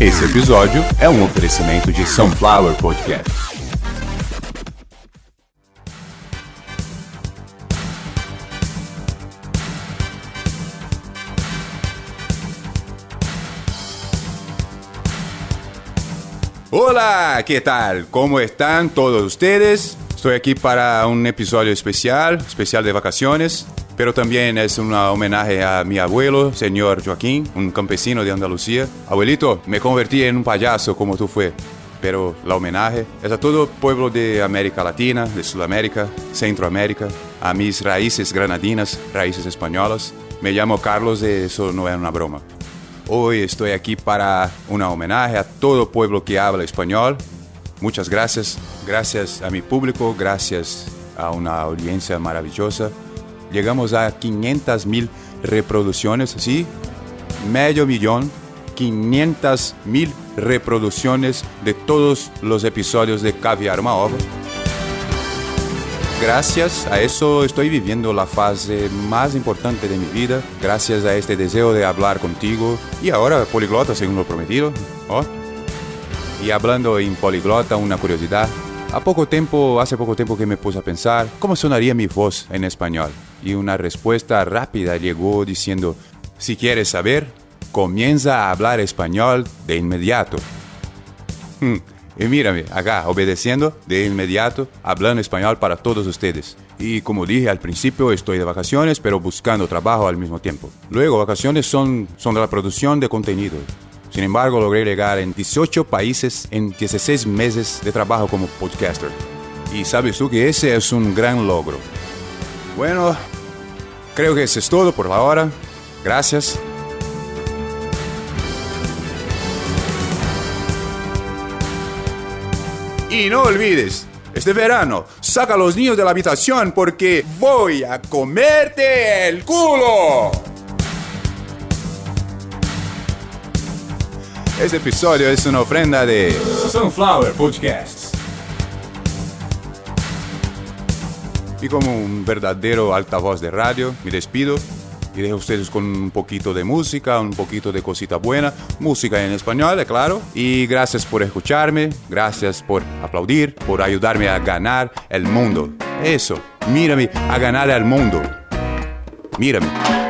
Esse episódio é um oferecimento de Sunflower Podcast. Hola, ¿qué tal? ¿Cómo están todos ustedes? Estoy aquí para un episodio especial, especial de vacaciones, pero también es un homenaje a mi abuelo, señor Joaquín, un campesino de Andalucía. Abuelito, me convertí en un payaso como tú fue, pero la homenaje es a todo pueblo de América Latina, de Sudamérica, Centroamérica, a mis raíces granadinas, raíces españolas. Me llamo Carlos y eso no es una broma. Hoy estoy aquí para un homenaje a todo pueblo que habla español. Muchas gracias, gracias a mi público, gracias a una audiencia maravillosa. Llegamos a 500 mil reproducciones, ¿sí? Medio millón, 500 mil reproducciones de todos los episodios de Caviar Maova. Gracias a eso estoy viviendo la fase más importante de mi vida, gracias a este deseo de hablar contigo y ahora poliglota según lo prometido. ¿oh? Y hablando en poliglota, una curiosidad. A poco tiempo, hace poco tiempo que me puse a pensar cómo sonaría mi voz en español. Y una respuesta rápida llegó diciendo, si quieres saber, comienza a hablar español de inmediato. Hmm. Y mírame, acá, obedeciendo de inmediato, hablando español para todos ustedes. Y como dije al principio, estoy de vacaciones, pero buscando trabajo al mismo tiempo. Luego, vacaciones son, son la producción de contenido. Sin embargo, logré llegar en 18 países en 16 meses de trabajo como podcaster. Y sabes tú que ese es un gran logro. Bueno, creo que eso es todo por la hora. Gracias. Y no olvides, este verano, saca a los niños de la habitación porque voy a comerte el culo. Este episodio es una ofrenda de Sunflower Podcasts. Y como un verdadero altavoz de radio, me despido y dejo ustedes con un poquito de música, un poquito de cosita buena, música en español, claro. Y gracias por escucharme, gracias por aplaudir, por ayudarme a ganar el mundo. Eso, mírame a ganar al mundo. Mírame.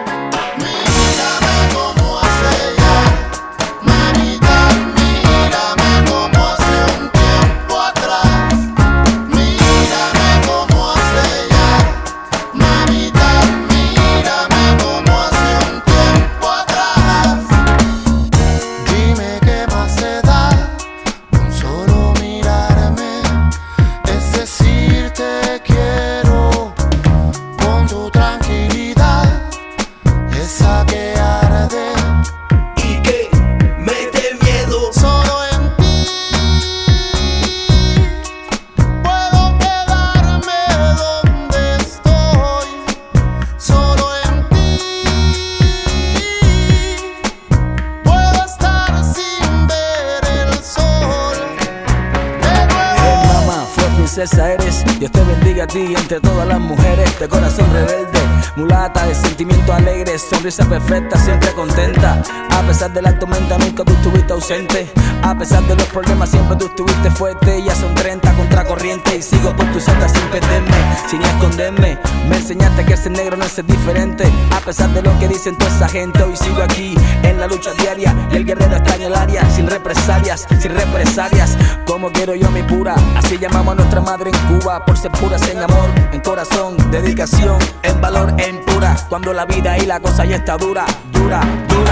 Mulata de sentimiento alegre Sonrisa perfecta, siempre contenta. A pesar de la tormenta nunca tú estuviste ausente A pesar de los problemas siempre tú estuviste fuerte. Ya son 30 contra corriente Y sigo por tu senda sin perderme Sin esconderme. Me enseñaste que ser negro no es ser diferente. A pesar de lo que dicen toda esa gente Hoy sigo aquí en la lucha diaria. Y el guerrero extraña el área Sin represalias, sin represalias. Como quiero yo mi pura Así llamamos a nuestra madre en Cuba. Por ser puras en amor, en corazón Dedicación, en valor, en pura. Cuando la vida y la cosa ya está dura Dura, dura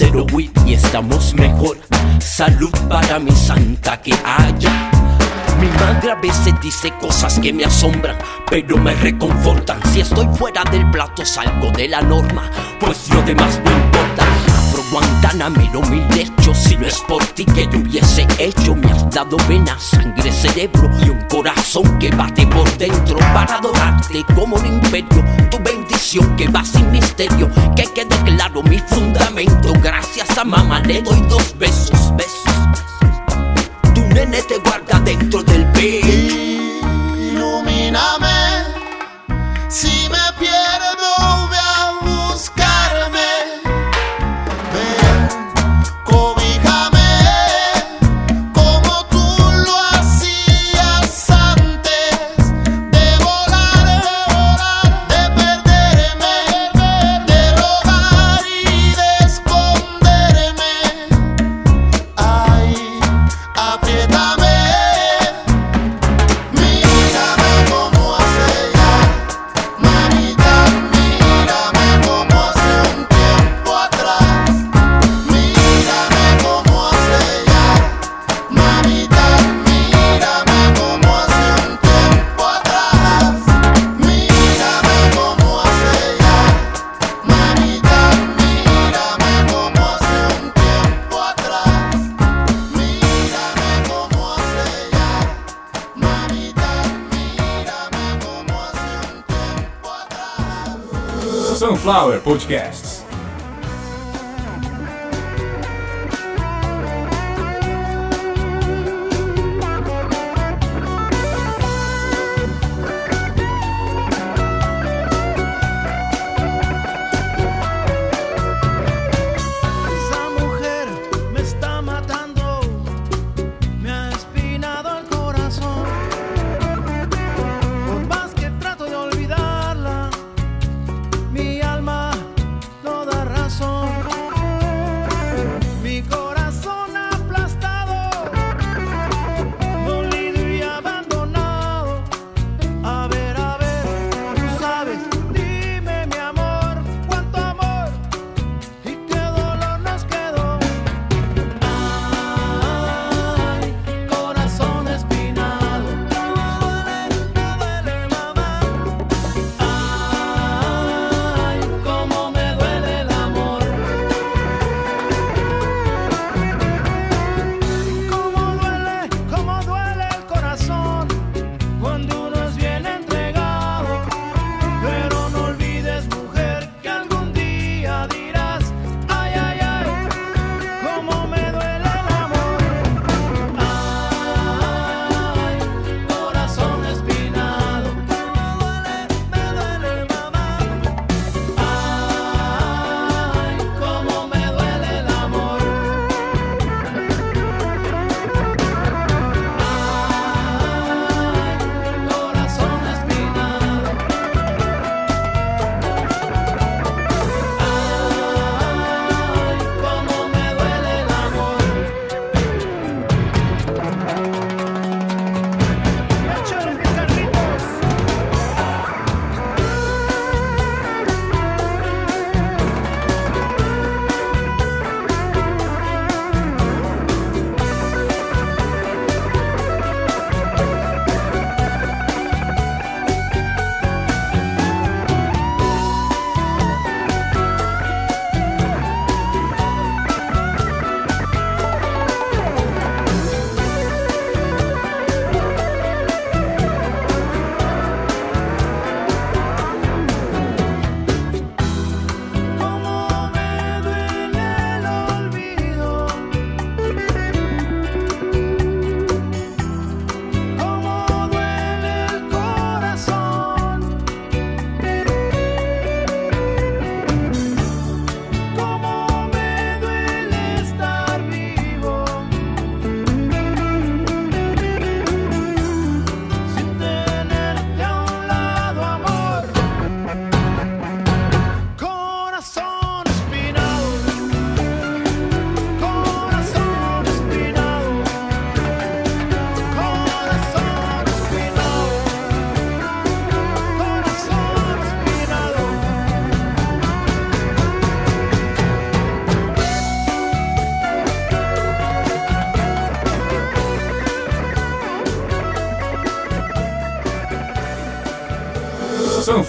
cero weed y estamos mejor. Salud para mi santa que haya. Mi madre a veces dice cosas que me asombran, pero me reconfortan. Si estoy fuera del plato, salgo de la norma, pues lo demás no importa. Afro Guantánamelo mil hechos, si no es por ti que yo hubiese hecho, me has dado venas, sangre, cerebro y un corazón que bate por dentro para adorarte como un imperio. Que va sin misterio, que quede claro mi fundamento. Gracias a mamá le doy dos besos, besos. Tu nene te guarda dentro del pecho. Ilumíname, Sunflower Podcasts.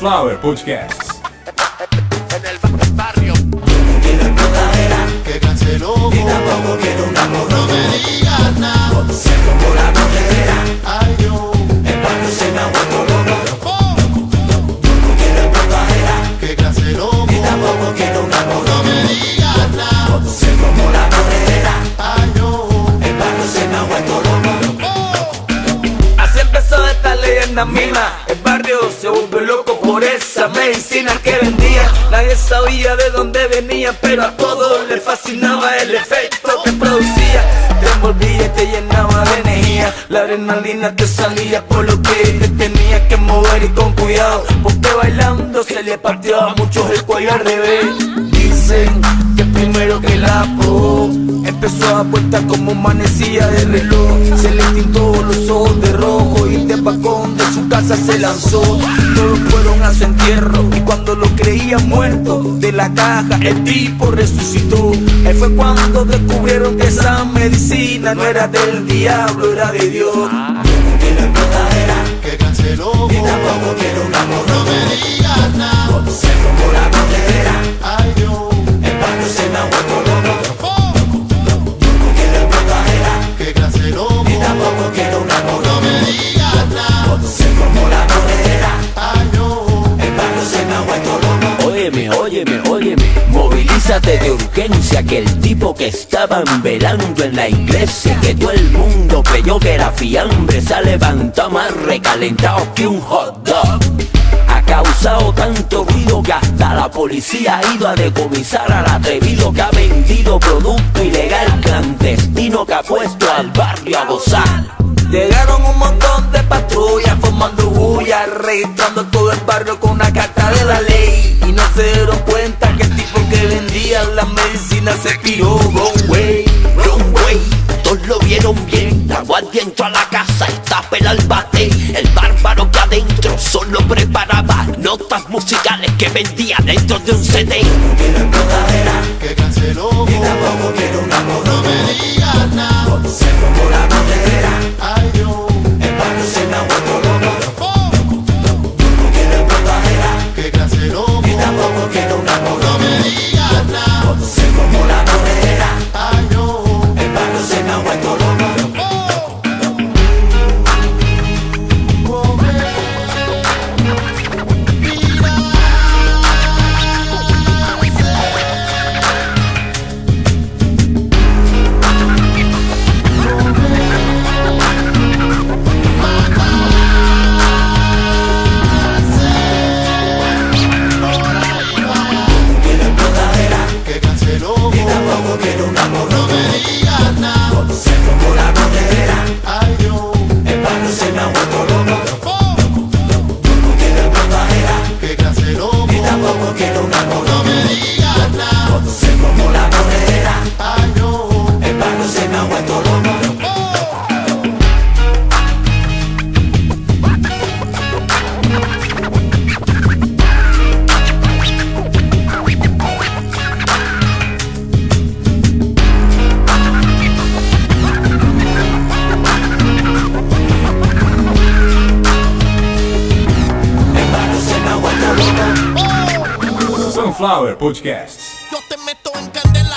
Sunflower Podcasts. Adrenalina te salía por lo que te tenía que mover y con cuidado. Porque bailando se le partió a muchos el cuello al revés. Dicen que primero que la probó Empezó a puesta como manecilla de reloj Se le tintó los ojos de rojo Y de balcón de su casa se lanzó Todos fueron a su entierro Y cuando lo creían muerto De la caja el tipo resucitó Ahí fue cuando descubrieron que esa medicina No era del diablo, era de Dios Que canceló. No me digas nada. Ay, de urgencia que el tipo que estaban velando en la iglesia, que todo el mundo creyó que era fiambre, se ha levantado más recalentado que un hot dog. Ha causado tanto ruido que hasta la policía ha ido a decomisar al atrevido que ha vendido producto ilegal clandestino que ha puesto al barrio a gozar. Llegaron un montón de patrullas formando bulla, registrando todo el barrio con medicina se piró. Go away. Wrong way, todos lo vieron bien. La guardia entró a la casa y tapela el bate. El bárbaro que adentro solo preparaba notas musicales que vendía dentro de un CD. Yo te meto en candela,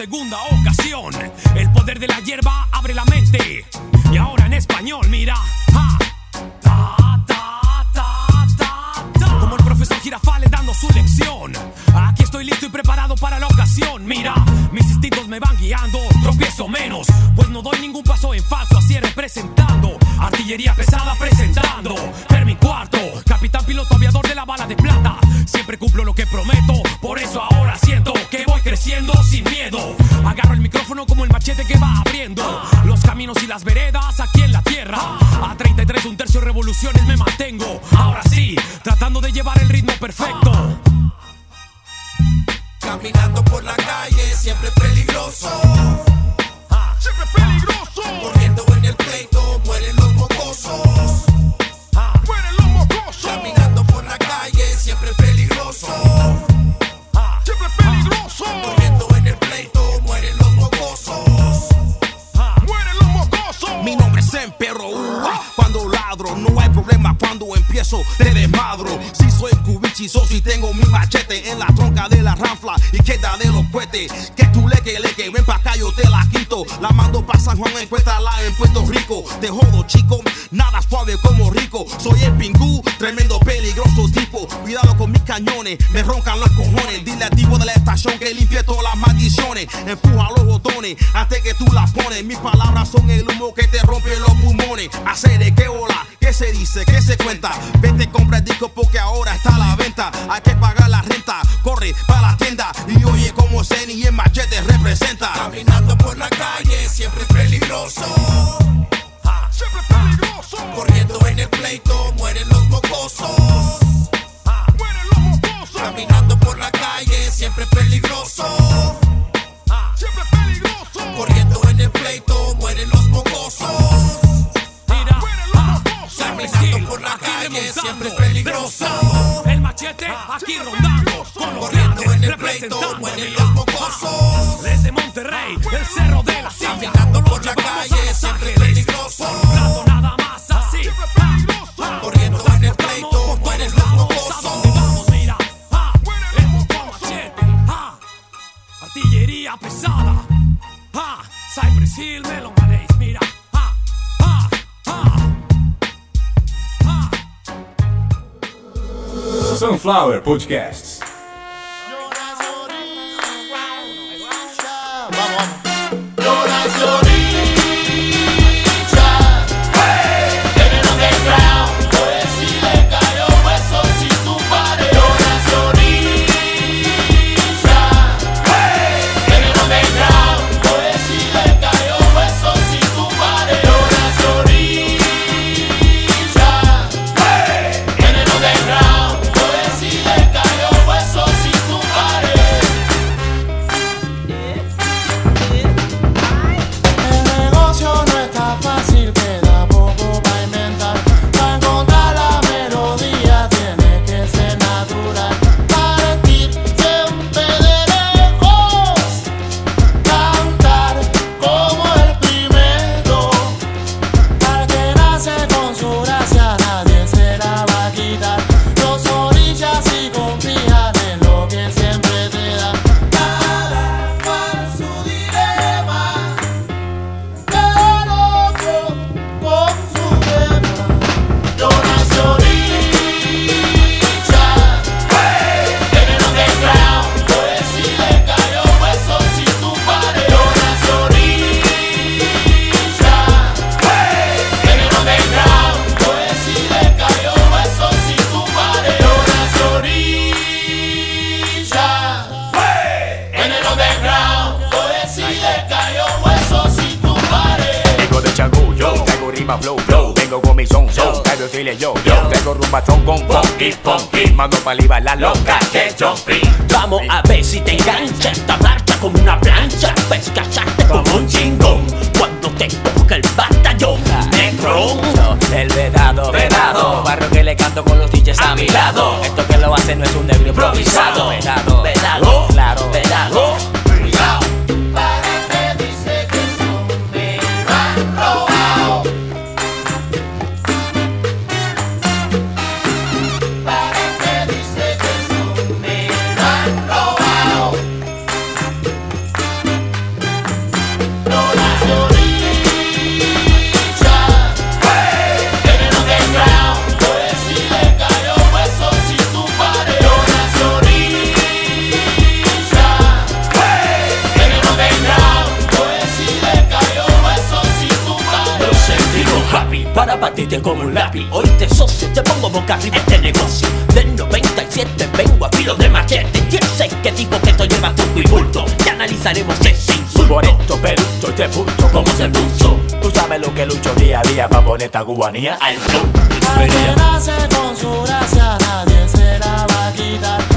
segunda ocasión, el poder de la hierba abre la mente. Y ahora en español, mira. Ja. Ta, ta, ta. Como el profesor Girafales dando su lección. Aquí estoy listo y preparado para la ocasión. Mira, mis instintos me van guiando, tropiezo menos, pues no doy ningún paso en falso, así representando. Artillería pesada cubichizo, si tengo mi machete en la tronca de la ranfla y queda de los cohetes. Que tú le que le que ven pa' acá, yo te la quito. La mando pa' San Juan, encuéntrala en Puerto Rico. Te jodo, chico, nada suave como rico. Soy el pingú, tremendo peligroso tipo. Cuidado con mis cañones, me roncan los cojones. Dile al tipo de la estación que limpie todas las maldiciones. Empuja los botones antes que tú las pones. Mis palabras son el humo que te rompe los pulmones. Hacer de qué hola, qué se dice, qué se cuenta. Vete, compra el disco porque ahora está a la venta. Hay que pagar la renta, corre para la tienda. Y oye como Zen y el machete representa. Caminando por la calle, siempre es peligroso. Siempre peligroso. Corriendo en el pleito, mueren los mocosos. Mueren los mocosos. Caminando por la calle, siempre es peligroso. Aquí rondando, con los grandes en el pleito, mira. los mocosos. Desde Monterrey, el cerro de la silla. Caminando por la calle, a Los Sunflower Podcasts. El funky, funky Mando paliva la loca que jumpy Vamos a ver si te engancha esta marcha como una plancha. Ves cacharte como un chingón. cuando te toca el batallón. Negro, El vedado, vedado. Barrio que le canto con los DJs a mi lado. Esto que lo hace no es un negro improvisado. Vedado, vedado, claro. vedado. Ese insulto. Por esto, perucho y te punto ¿Cómo se puso? Tú sabes lo que lucho día a día para poner esta cubanía. Al flow. Al que nace con su gracia nadie se la va a quitar.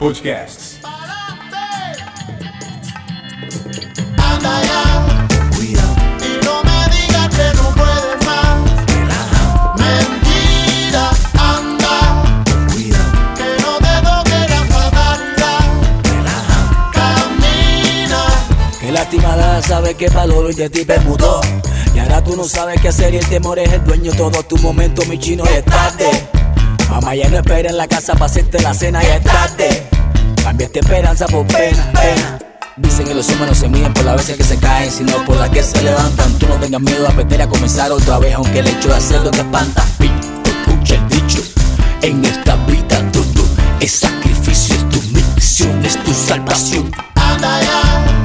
Podcasts. anda ya. Y no me digas que no puedes más. Mentira, anda. Que no te toque la fatalidad. Camina. Qué lástima da, sabes que valoro y de ti permutó. Y ahora tú no sabes qué hacer y el temor es el dueño. Todo tu momento, mi chino, es tarde. Mamá ya no espera en la casa para hacerte la cena, ya es tarde. Cambiaste esperanza por pena, pena. Dicen que los no se miden por las veces que se caen, sino por las que se levantan. Tú no tengas miedo a aprender a comenzar otra vez, aunque el hecho de hacerlo te espanta. Escucha el dicho, en esta vida todo es sacrificio, es tu misión, es tu salvación. Anda.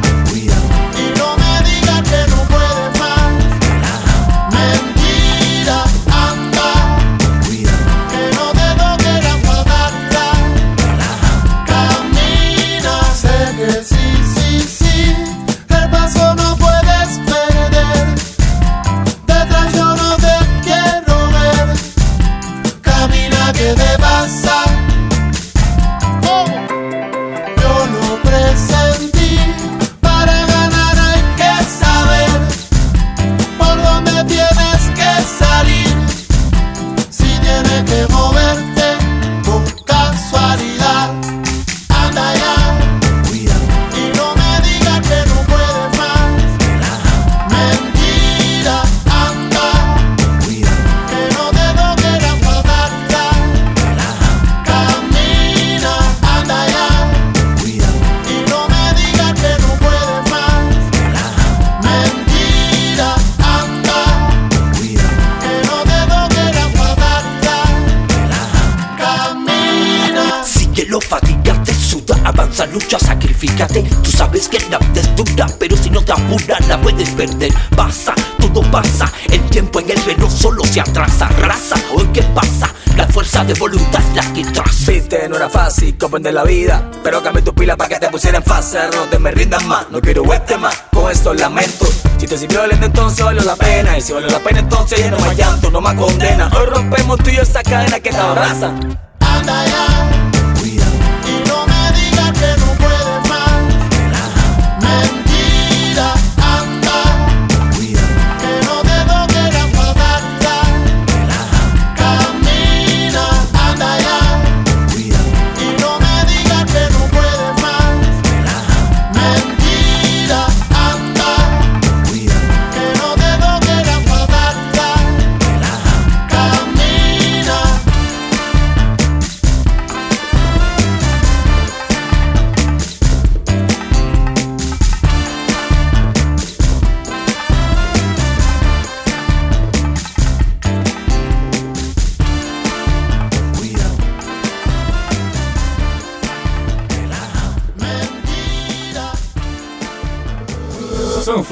La puedes perder. Pasa, todo pasa, el tiempo en el reloj solo se atrasa. Raza, hoy qué pasa, la fuerza de voluntad la que traza. Viste, no era fácil comprender la vida Pero cambié tu pila para que te pusieran fácil No te me rindas más, no quiero verte más Con estos lamentos Si te sirvió lento entonces valió la pena Y si valió la pena entonces ya no más llanto, no más condena Hoy rompemos tú y yo esa cadena que te abraza Anda ya.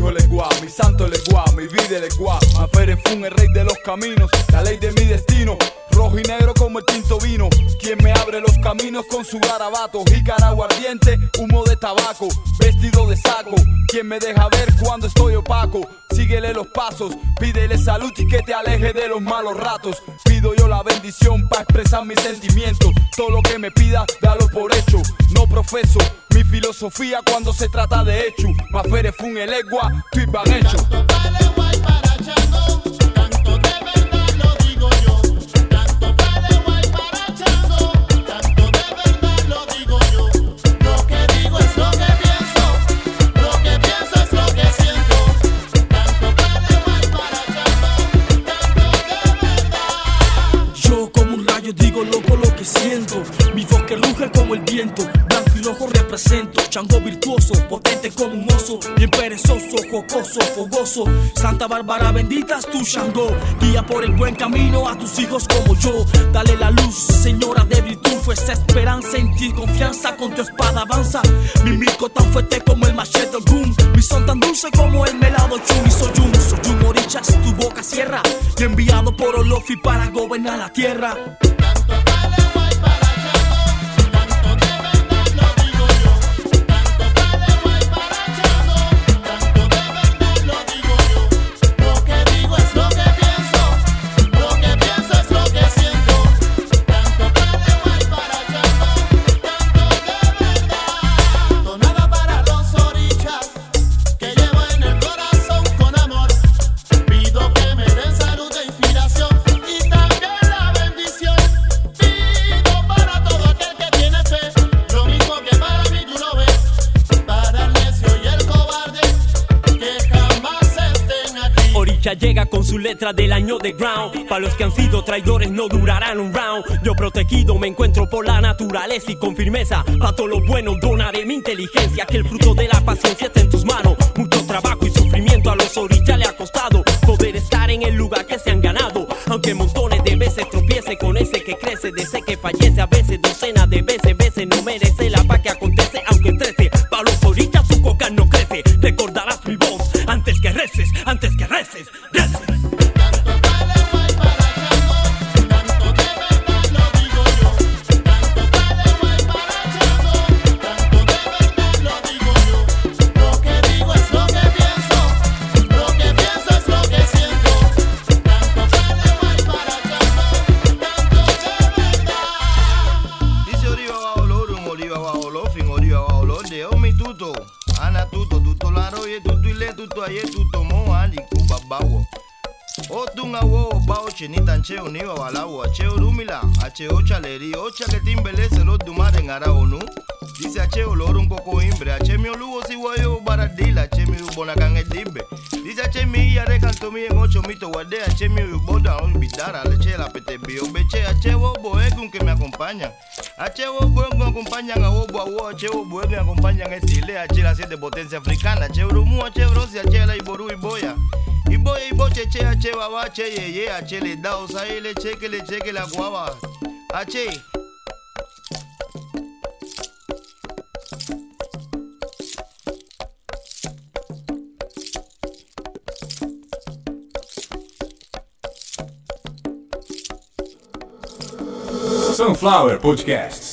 Hijo legua, mi santo legua, mi vida legua. Mafere Fun, el rey de los caminos, la ley de mi destino. Rojo y negro como el tinto vino. Quien me abre los caminos con su garabato. Jícara aguardiente, humo de tabaco, vestido de saco. Quien me deja ver cuando estoy opaco. Síguele los pasos, pídele salud y que te aleje de los malos ratos. Pido yo la bendición para expresar mis sentimientos. Todo lo que me pida, dalo por hecho. No profeso mi filosofía cuando se trata de hecho. Mafere Fun, el egua, van hecho. Mi voz que ruge como el viento. Blanco y rojo represento. Chango virtuoso, potente como un oso. Bien perezoso, jocoso, fogoso. Santa Bárbara bendita es tu Shango. Guía por el buen camino a tus hijos como yo. Dale la luz, señora de virtud. Fuerza, esperanza en ti, confianza con tu espada avanza. Mi mico tan fuerte como el machete boom. Mi son tan dulce como el melado chun Y soy un, soy un orichas, tu boca cierra Y enviado por Olofi para gobernar la tierra letra del año de ground. Para los que han sido traidores no durarán un round. Yo protegido me encuentro por la naturaleza y con firmeza. Pa' todo lo bueno donaré mi inteligencia. Que el fruto de la paciencia está en tus manos. Mucho trabajo y sufrimiento a los orichas le ha costado. Poder estar en el lugar que se han ganado. Aunque montones de veces tropiece con ese que crece. De ese que fallece a veces, docenas de veces. Veces no merece la paz que acontece. Aunque trece. Pa' los orichas su coca no crece. Recordarás mi voz antes que reces. Antes que reces. reces. O tunga wo, bao chenita cheo niwa walawo, acheo rumila, acheo chaleri, ocha que timbele se lo dumare ngara onu. Dice acheo loro un coco imbre, ache mi olugo si wayo baradila, ache mi ubona kange dibe. Dice ache mi ya recanto mi en ocho mito guarde, ache mi uboda on bidara, leche la pete bio, beche, ache wo boegun que me acompaña. Ache wo boegun acompañan a wo bo ache wo boegun acompañan a Chile, ache la siete potencia africana, ache rumu, ache brosi, ache la iboru iboya. Iboya iboche che ache baba che ye ye ache le cheque le cheque la guava. Ache. Sunflower Podcasts.